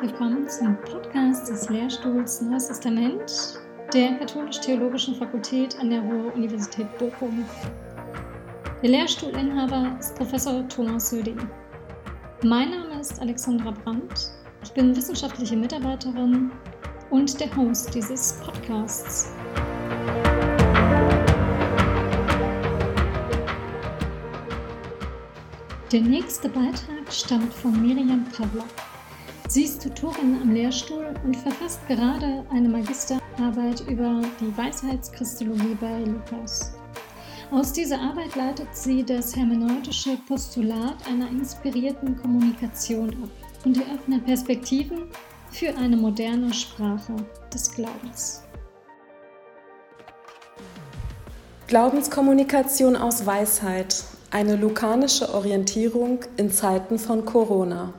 willkommen zum Podcast des Lehrstuhls Neues Testament der Katholisch-Theologischen Fakultät an der Ruhr-Universität Bochum. Der Lehrstuhlinhaber ist Professor Thomas Söding. Mein Name ist Alexandra Brandt. Ich bin wissenschaftliche Mitarbeiterin und der Host dieses Podcasts. Der nächste Beitrag stammt von Miriam Pavlak. Sie ist Tutorin am Lehrstuhl und verfasst gerade eine Magisterarbeit über die Weisheitschristologie bei Lukas. Aus dieser Arbeit leitet sie das hermeneutische Postulat einer inspirierten Kommunikation ab und eröffnet Perspektiven für eine moderne Sprache des Glaubens. Glaubenskommunikation aus Weisheit eine lukanische Orientierung in Zeiten von Corona.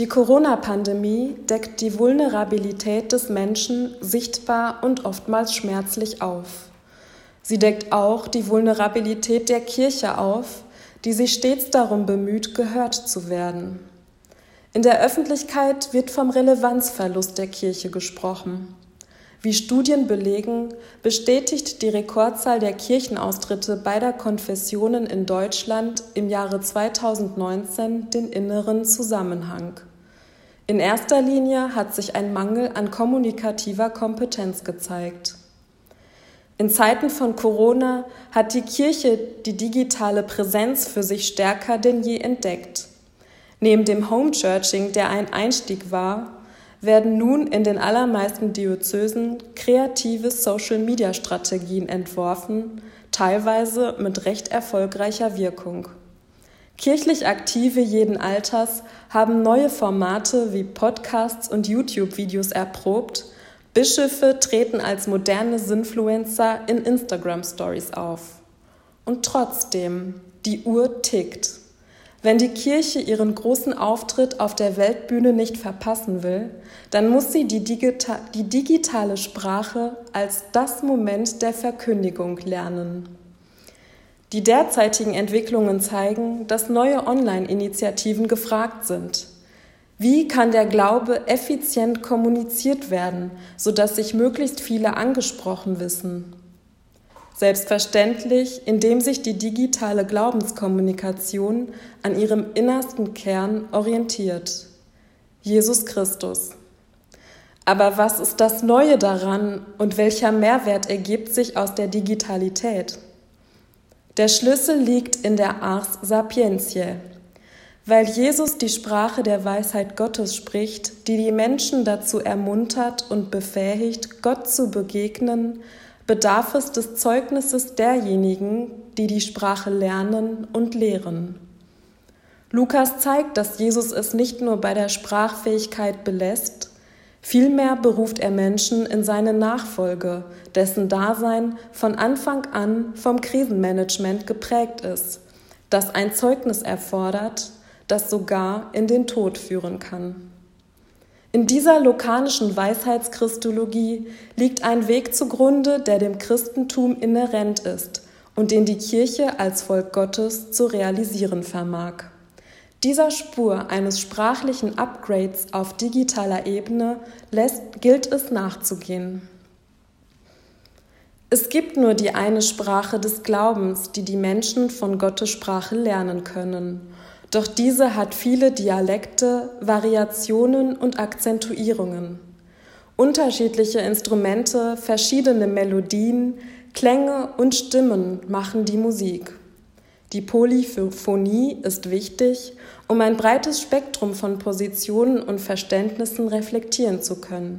Die Corona-Pandemie deckt die Vulnerabilität des Menschen sichtbar und oftmals schmerzlich auf. Sie deckt auch die Vulnerabilität der Kirche auf, die sich stets darum bemüht, gehört zu werden. In der Öffentlichkeit wird vom Relevanzverlust der Kirche gesprochen. Wie Studien belegen, bestätigt die Rekordzahl der Kirchenaustritte beider Konfessionen in Deutschland im Jahre 2019 den inneren Zusammenhang. In erster Linie hat sich ein Mangel an kommunikativer Kompetenz gezeigt. In Zeiten von Corona hat die Kirche die digitale Präsenz für sich stärker denn je entdeckt. Neben dem Homechurching, der ein Einstieg war, werden nun in den allermeisten Diözesen kreative Social-Media-Strategien entworfen, teilweise mit recht erfolgreicher Wirkung. Kirchlich Aktive jeden Alters haben neue Formate wie Podcasts und YouTube-Videos erprobt. Bischöfe treten als moderne Sinfluencer in Instagram-Stories auf. Und trotzdem, die Uhr tickt. Wenn die Kirche ihren großen Auftritt auf der Weltbühne nicht verpassen will, dann muss sie die, Digita die digitale Sprache als das Moment der Verkündigung lernen. Die derzeitigen Entwicklungen zeigen, dass neue Online-Initiativen gefragt sind. Wie kann der Glaube effizient kommuniziert werden, sodass sich möglichst viele angesprochen wissen? Selbstverständlich, indem sich die digitale Glaubenskommunikation an ihrem innersten Kern orientiert. Jesus Christus. Aber was ist das Neue daran und welcher Mehrwert ergibt sich aus der Digitalität? Der Schlüssel liegt in der Ars Sapientiae. Weil Jesus die Sprache der Weisheit Gottes spricht, die die Menschen dazu ermuntert und befähigt, Gott zu begegnen, bedarf es des Zeugnisses derjenigen, die die Sprache lernen und lehren. Lukas zeigt, dass Jesus es nicht nur bei der Sprachfähigkeit belässt, vielmehr beruft er Menschen in seine Nachfolge, dessen Dasein von Anfang an vom Krisenmanagement geprägt ist, das ein Zeugnis erfordert, das sogar in den Tod führen kann. In dieser lokanischen Weisheitschristologie liegt ein Weg zugrunde, der dem Christentum inhärent ist und den die Kirche als Volk Gottes zu realisieren vermag. Dieser Spur eines sprachlichen Upgrades auf digitaler Ebene lässt, gilt es nachzugehen. Es gibt nur die eine Sprache des Glaubens, die die Menschen von Gottes Sprache lernen können. Doch diese hat viele Dialekte, Variationen und Akzentuierungen. Unterschiedliche Instrumente, verschiedene Melodien, Klänge und Stimmen machen die Musik. Die Polyphonie ist wichtig, um ein breites Spektrum von Positionen und Verständnissen reflektieren zu können.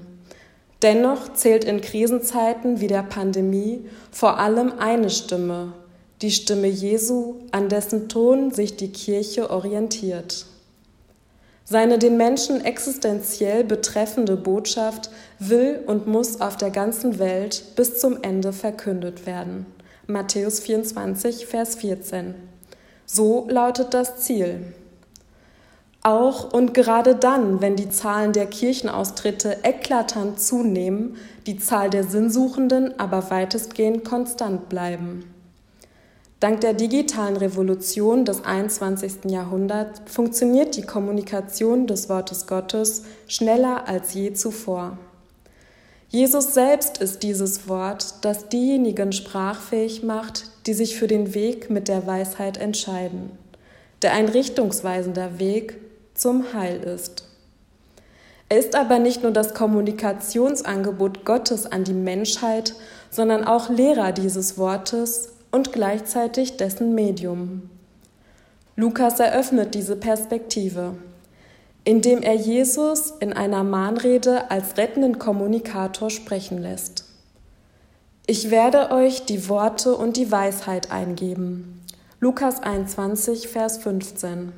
Dennoch zählt in Krisenzeiten wie der Pandemie vor allem eine Stimme, die Stimme Jesu, an dessen Ton sich die Kirche orientiert. Seine den Menschen existenziell betreffende Botschaft will und muss auf der ganzen Welt bis zum Ende verkündet werden. Matthäus 24, Vers 14. So lautet das Ziel. Auch und gerade dann, wenn die Zahlen der Kirchenaustritte eklatant zunehmen, die Zahl der Sinnsuchenden aber weitestgehend konstant bleiben. Dank der digitalen Revolution des 21. Jahrhunderts funktioniert die Kommunikation des Wortes Gottes schneller als je zuvor. Jesus selbst ist dieses Wort, das diejenigen sprachfähig macht, die sich für den Weg mit der Weisheit entscheiden, der ein richtungsweisender Weg zum Heil ist. Er ist aber nicht nur das Kommunikationsangebot Gottes an die Menschheit, sondern auch Lehrer dieses Wortes und gleichzeitig dessen Medium. Lukas eröffnet diese Perspektive, indem er Jesus in einer Mahnrede als rettenden Kommunikator sprechen lässt. Ich werde euch die Worte und die Weisheit eingeben. Lukas 21, Vers 15.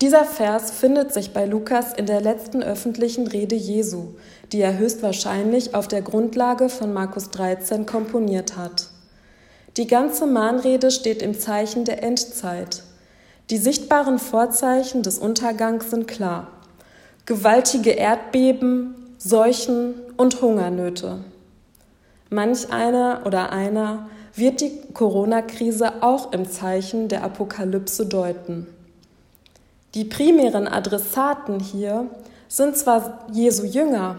Dieser Vers findet sich bei Lukas in der letzten öffentlichen Rede Jesu, die er höchstwahrscheinlich auf der Grundlage von Markus 13 komponiert hat. Die ganze Mahnrede steht im Zeichen der Endzeit. Die sichtbaren Vorzeichen des Untergangs sind klar. Gewaltige Erdbeben, Seuchen und Hungernöte. Manch einer oder einer wird die Corona-Krise auch im Zeichen der Apokalypse deuten. Die primären Adressaten hier sind zwar Jesu Jünger,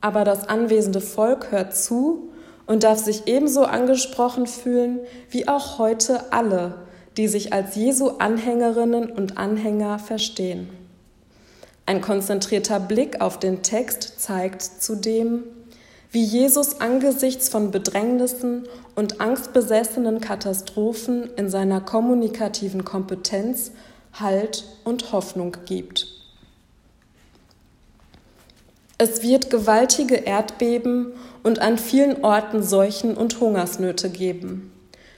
aber das anwesende Volk hört zu und darf sich ebenso angesprochen fühlen wie auch heute alle, die sich als Jesu Anhängerinnen und Anhänger verstehen. Ein konzentrierter Blick auf den Text zeigt zudem, wie Jesus angesichts von Bedrängnissen und angstbesessenen Katastrophen in seiner kommunikativen Kompetenz Halt und Hoffnung gibt. Es wird gewaltige Erdbeben und an vielen Orten Seuchen und Hungersnöte geben.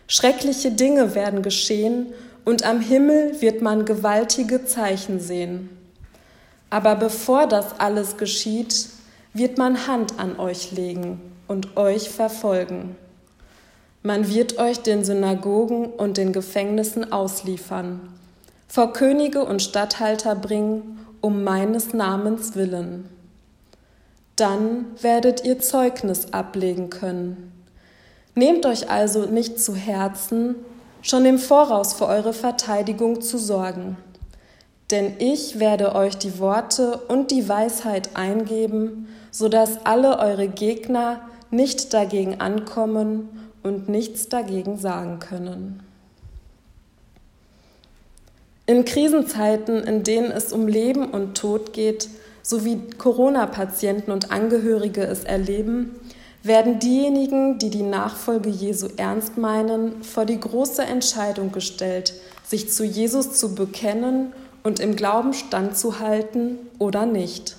Schreckliche Dinge werden geschehen und am Himmel wird man gewaltige Zeichen sehen. Aber bevor das alles geschieht, wird man Hand an euch legen und euch verfolgen. Man wird euch den Synagogen und den Gefängnissen ausliefern, vor Könige und Statthalter bringen, um meines Namens willen dann werdet ihr Zeugnis ablegen können. Nehmt euch also nicht zu Herzen, schon im Voraus für eure Verteidigung zu sorgen. Denn ich werde euch die Worte und die Weisheit eingeben, so dass alle eure Gegner nicht dagegen ankommen und nichts dagegen sagen können. In Krisenzeiten, in denen es um Leben und Tod geht, so wie Corona-Patienten und Angehörige es erleben, werden diejenigen, die die Nachfolge Jesu ernst meinen, vor die große Entscheidung gestellt, sich zu Jesus zu bekennen und im Glauben standzuhalten oder nicht.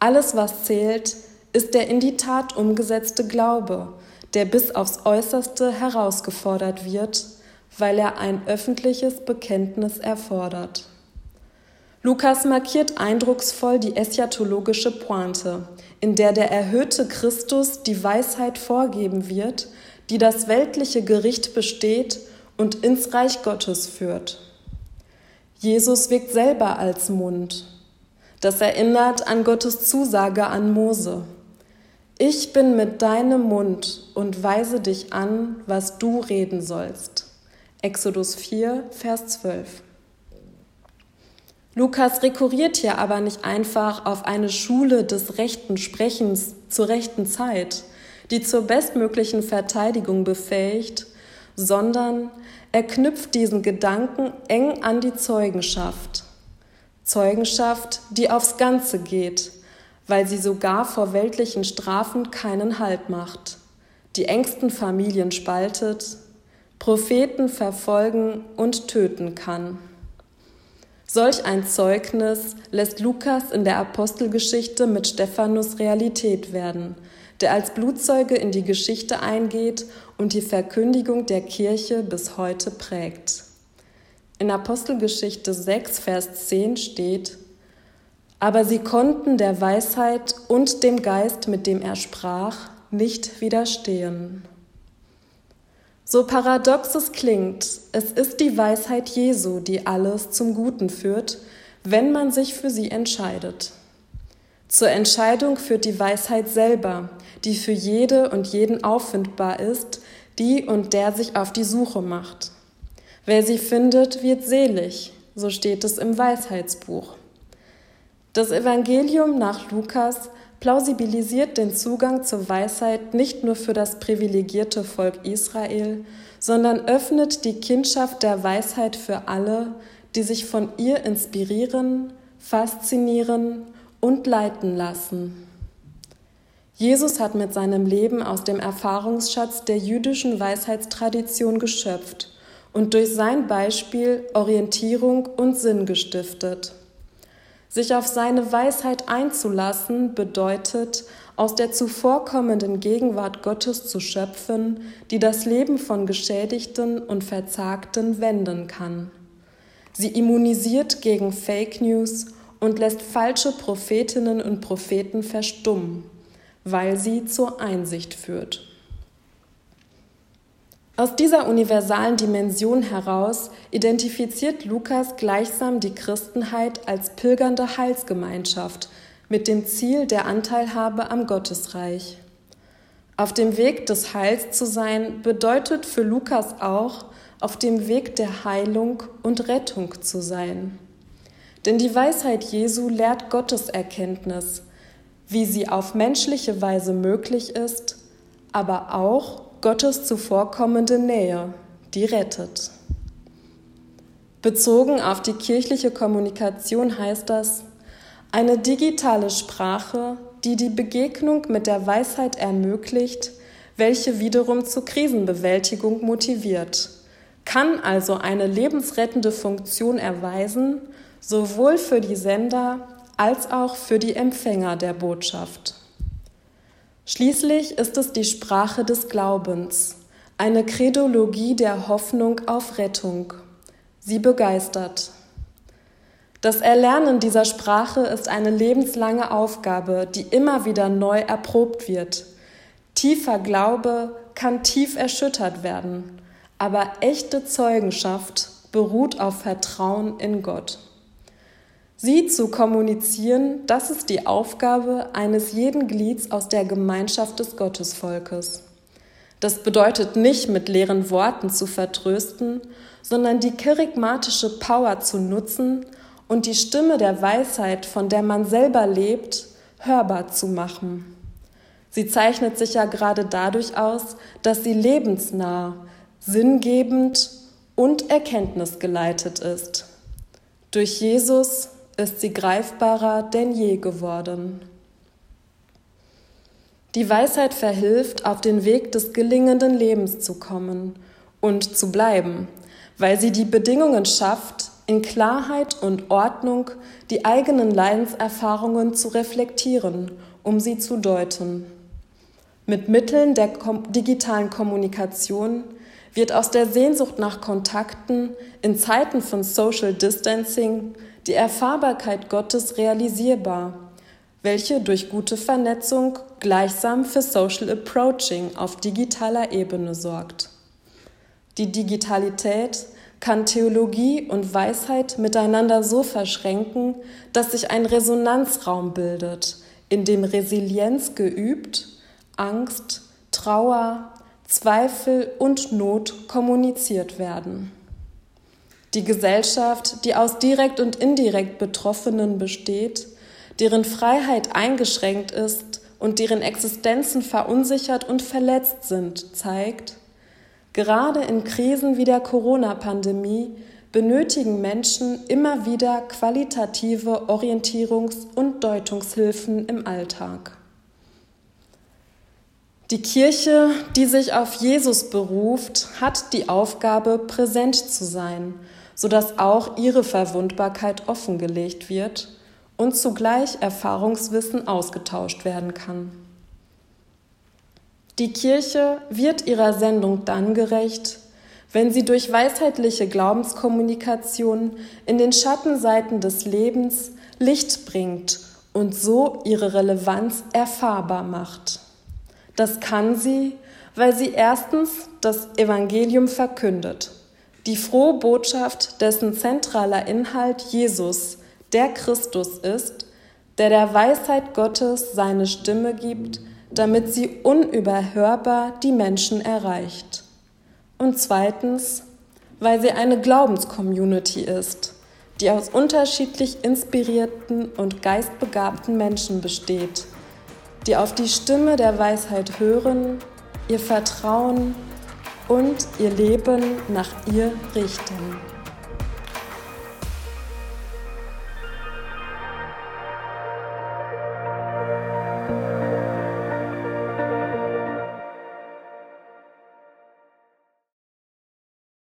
Alles, was zählt, ist der in die Tat umgesetzte Glaube, der bis aufs äußerste herausgefordert wird, weil er ein öffentliches Bekenntnis erfordert. Lukas markiert eindrucksvoll die eschatologische Pointe, in der der erhöhte Christus die Weisheit vorgeben wird, die das weltliche Gericht besteht und ins Reich Gottes führt. Jesus wirkt selber als Mund. Das erinnert an Gottes Zusage an Mose. Ich bin mit deinem Mund und weise dich an, was du reden sollst. Exodus 4, Vers 12. Lukas rekurriert hier aber nicht einfach auf eine Schule des rechten Sprechens zur rechten Zeit, die zur bestmöglichen Verteidigung befähigt, sondern er knüpft diesen Gedanken eng an die Zeugenschaft. Zeugenschaft, die aufs Ganze geht, weil sie sogar vor weltlichen Strafen keinen Halt macht, die engsten Familien spaltet, Propheten verfolgen und töten kann. Solch ein Zeugnis lässt Lukas in der Apostelgeschichte mit Stephanus Realität werden, der als Blutzeuge in die Geschichte eingeht und die Verkündigung der Kirche bis heute prägt. In Apostelgeschichte 6, Vers 10 steht, aber sie konnten der Weisheit und dem Geist, mit dem er sprach, nicht widerstehen. So paradox es klingt, es ist die Weisheit Jesu, die alles zum Guten führt, wenn man sich für sie entscheidet. Zur Entscheidung führt die Weisheit selber, die für jede und jeden auffindbar ist, die und der sich auf die Suche macht. Wer sie findet, wird selig, so steht es im Weisheitsbuch. Das Evangelium nach Lukas plausibilisiert den Zugang zur Weisheit nicht nur für das privilegierte Volk Israel, sondern öffnet die Kindschaft der Weisheit für alle, die sich von ihr inspirieren, faszinieren und leiten lassen. Jesus hat mit seinem Leben aus dem Erfahrungsschatz der jüdischen Weisheitstradition geschöpft und durch sein Beispiel Orientierung und Sinn gestiftet. Sich auf seine Weisheit einzulassen bedeutet, aus der zuvorkommenden Gegenwart Gottes zu schöpfen, die das Leben von Geschädigten und Verzagten wenden kann. Sie immunisiert gegen Fake News und lässt falsche Prophetinnen und Propheten verstummen weil sie zur Einsicht führt. Aus dieser universalen Dimension heraus identifiziert Lukas gleichsam die Christenheit als pilgernde Heilsgemeinschaft mit dem Ziel der Anteilhabe am Gottesreich. Auf dem Weg des Heils zu sein bedeutet für Lukas auch, auf dem Weg der Heilung und Rettung zu sein. Denn die Weisheit Jesu lehrt Gotteserkenntnis, wie sie auf menschliche Weise möglich ist, aber auch Gottes zuvorkommende Nähe, die rettet. Bezogen auf die kirchliche Kommunikation heißt das, eine digitale Sprache, die die Begegnung mit der Weisheit ermöglicht, welche wiederum zur Krisenbewältigung motiviert, kann also eine lebensrettende Funktion erweisen, sowohl für die Sender als auch für die Empfänger der Botschaft. Schließlich ist es die Sprache des Glaubens, eine Kredologie der Hoffnung auf Rettung. Sie begeistert. Das Erlernen dieser Sprache ist eine lebenslange Aufgabe, die immer wieder neu erprobt wird. Tiefer Glaube kann tief erschüttert werden, aber echte Zeugenschaft beruht auf Vertrauen in Gott. Sie zu kommunizieren, das ist die Aufgabe eines jeden Glieds aus der Gemeinschaft des Gottesvolkes. Das bedeutet nicht, mit leeren Worten zu vertrösten, sondern die charismatische Power zu nutzen und die Stimme der Weisheit, von der man selber lebt, hörbar zu machen. Sie zeichnet sich ja gerade dadurch aus, dass sie lebensnah, sinngebend und erkenntnisgeleitet ist. Durch Jesus ist sie greifbarer denn je geworden. Die Weisheit verhilft, auf den Weg des gelingenden Lebens zu kommen und zu bleiben, weil sie die Bedingungen schafft, in Klarheit und Ordnung die eigenen Leidenserfahrungen zu reflektieren, um sie zu deuten. Mit Mitteln der digitalen Kommunikation wird aus der Sehnsucht nach Kontakten in Zeiten von Social Distancing die Erfahrbarkeit Gottes realisierbar, welche durch gute Vernetzung gleichsam für Social Approaching auf digitaler Ebene sorgt. Die Digitalität kann Theologie und Weisheit miteinander so verschränken, dass sich ein Resonanzraum bildet, in dem Resilienz geübt, Angst, Trauer, Zweifel und Not kommuniziert werden. Die Gesellschaft, die aus direkt und indirekt Betroffenen besteht, deren Freiheit eingeschränkt ist und deren Existenzen verunsichert und verletzt sind, zeigt, gerade in Krisen wie der Corona-Pandemie benötigen Menschen immer wieder qualitative Orientierungs- und Deutungshilfen im Alltag. Die Kirche, die sich auf Jesus beruft, hat die Aufgabe, präsent zu sein sodass auch ihre Verwundbarkeit offengelegt wird und zugleich Erfahrungswissen ausgetauscht werden kann. Die Kirche wird ihrer Sendung dann gerecht, wenn sie durch weisheitliche Glaubenskommunikation in den Schattenseiten des Lebens Licht bringt und so ihre Relevanz erfahrbar macht. Das kann sie, weil sie erstens das Evangelium verkündet die frohe Botschaft, dessen zentraler Inhalt Jesus, der Christus ist, der der Weisheit Gottes seine Stimme gibt, damit sie unüberhörbar die Menschen erreicht. Und zweitens, weil sie eine Glaubenscommunity ist, die aus unterschiedlich inspirierten und geistbegabten Menschen besteht, die auf die Stimme der Weisheit hören, ihr vertrauen und ihr Leben nach ihr richten.